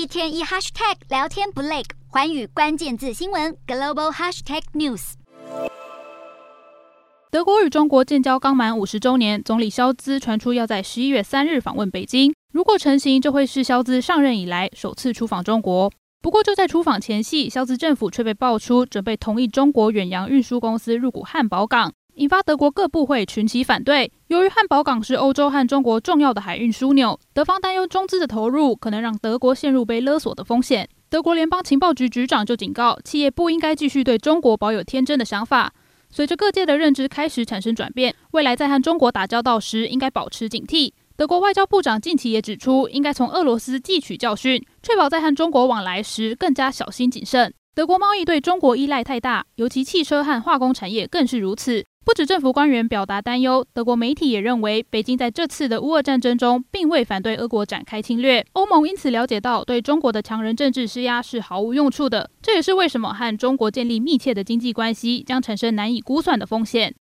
一天一 hashtag 聊天不累，环宇关键字新闻 global hashtag news。德国与中国建交刚满五十周年，总理肖兹传出要在十一月三日访问北京。如果成行，这会是肖兹上任以来首次出访中国。不过就在出访前夕，肖兹政府却被爆出准备同意中国远洋运输公司入股汉堡港。引发德国各部会群起反对。由于汉堡港是欧洲和中国重要的海运枢纽，德方担忧中资的投入可能让德国陷入被勒索的风险。德国联邦情报局局长就警告，企业不应该继续对中国保有天真的想法。随着各界的认知开始产生转变，未来在和中国打交道时应该保持警惕。德国外交部长近期也指出，应该从俄罗斯汲取教训，确保在和中国往来时更加小心谨慎。德国贸易对中国依赖太大，尤其汽车和化工产业更是如此。不止政府官员表达担忧，德国媒体也认为，北京在这次的乌俄战争中并未反对俄国展开侵略。欧盟因此了解到，对中国的强人政治施压是毫无用处的。这也是为什么和中国建立密切的经济关系将产生难以估算的风险。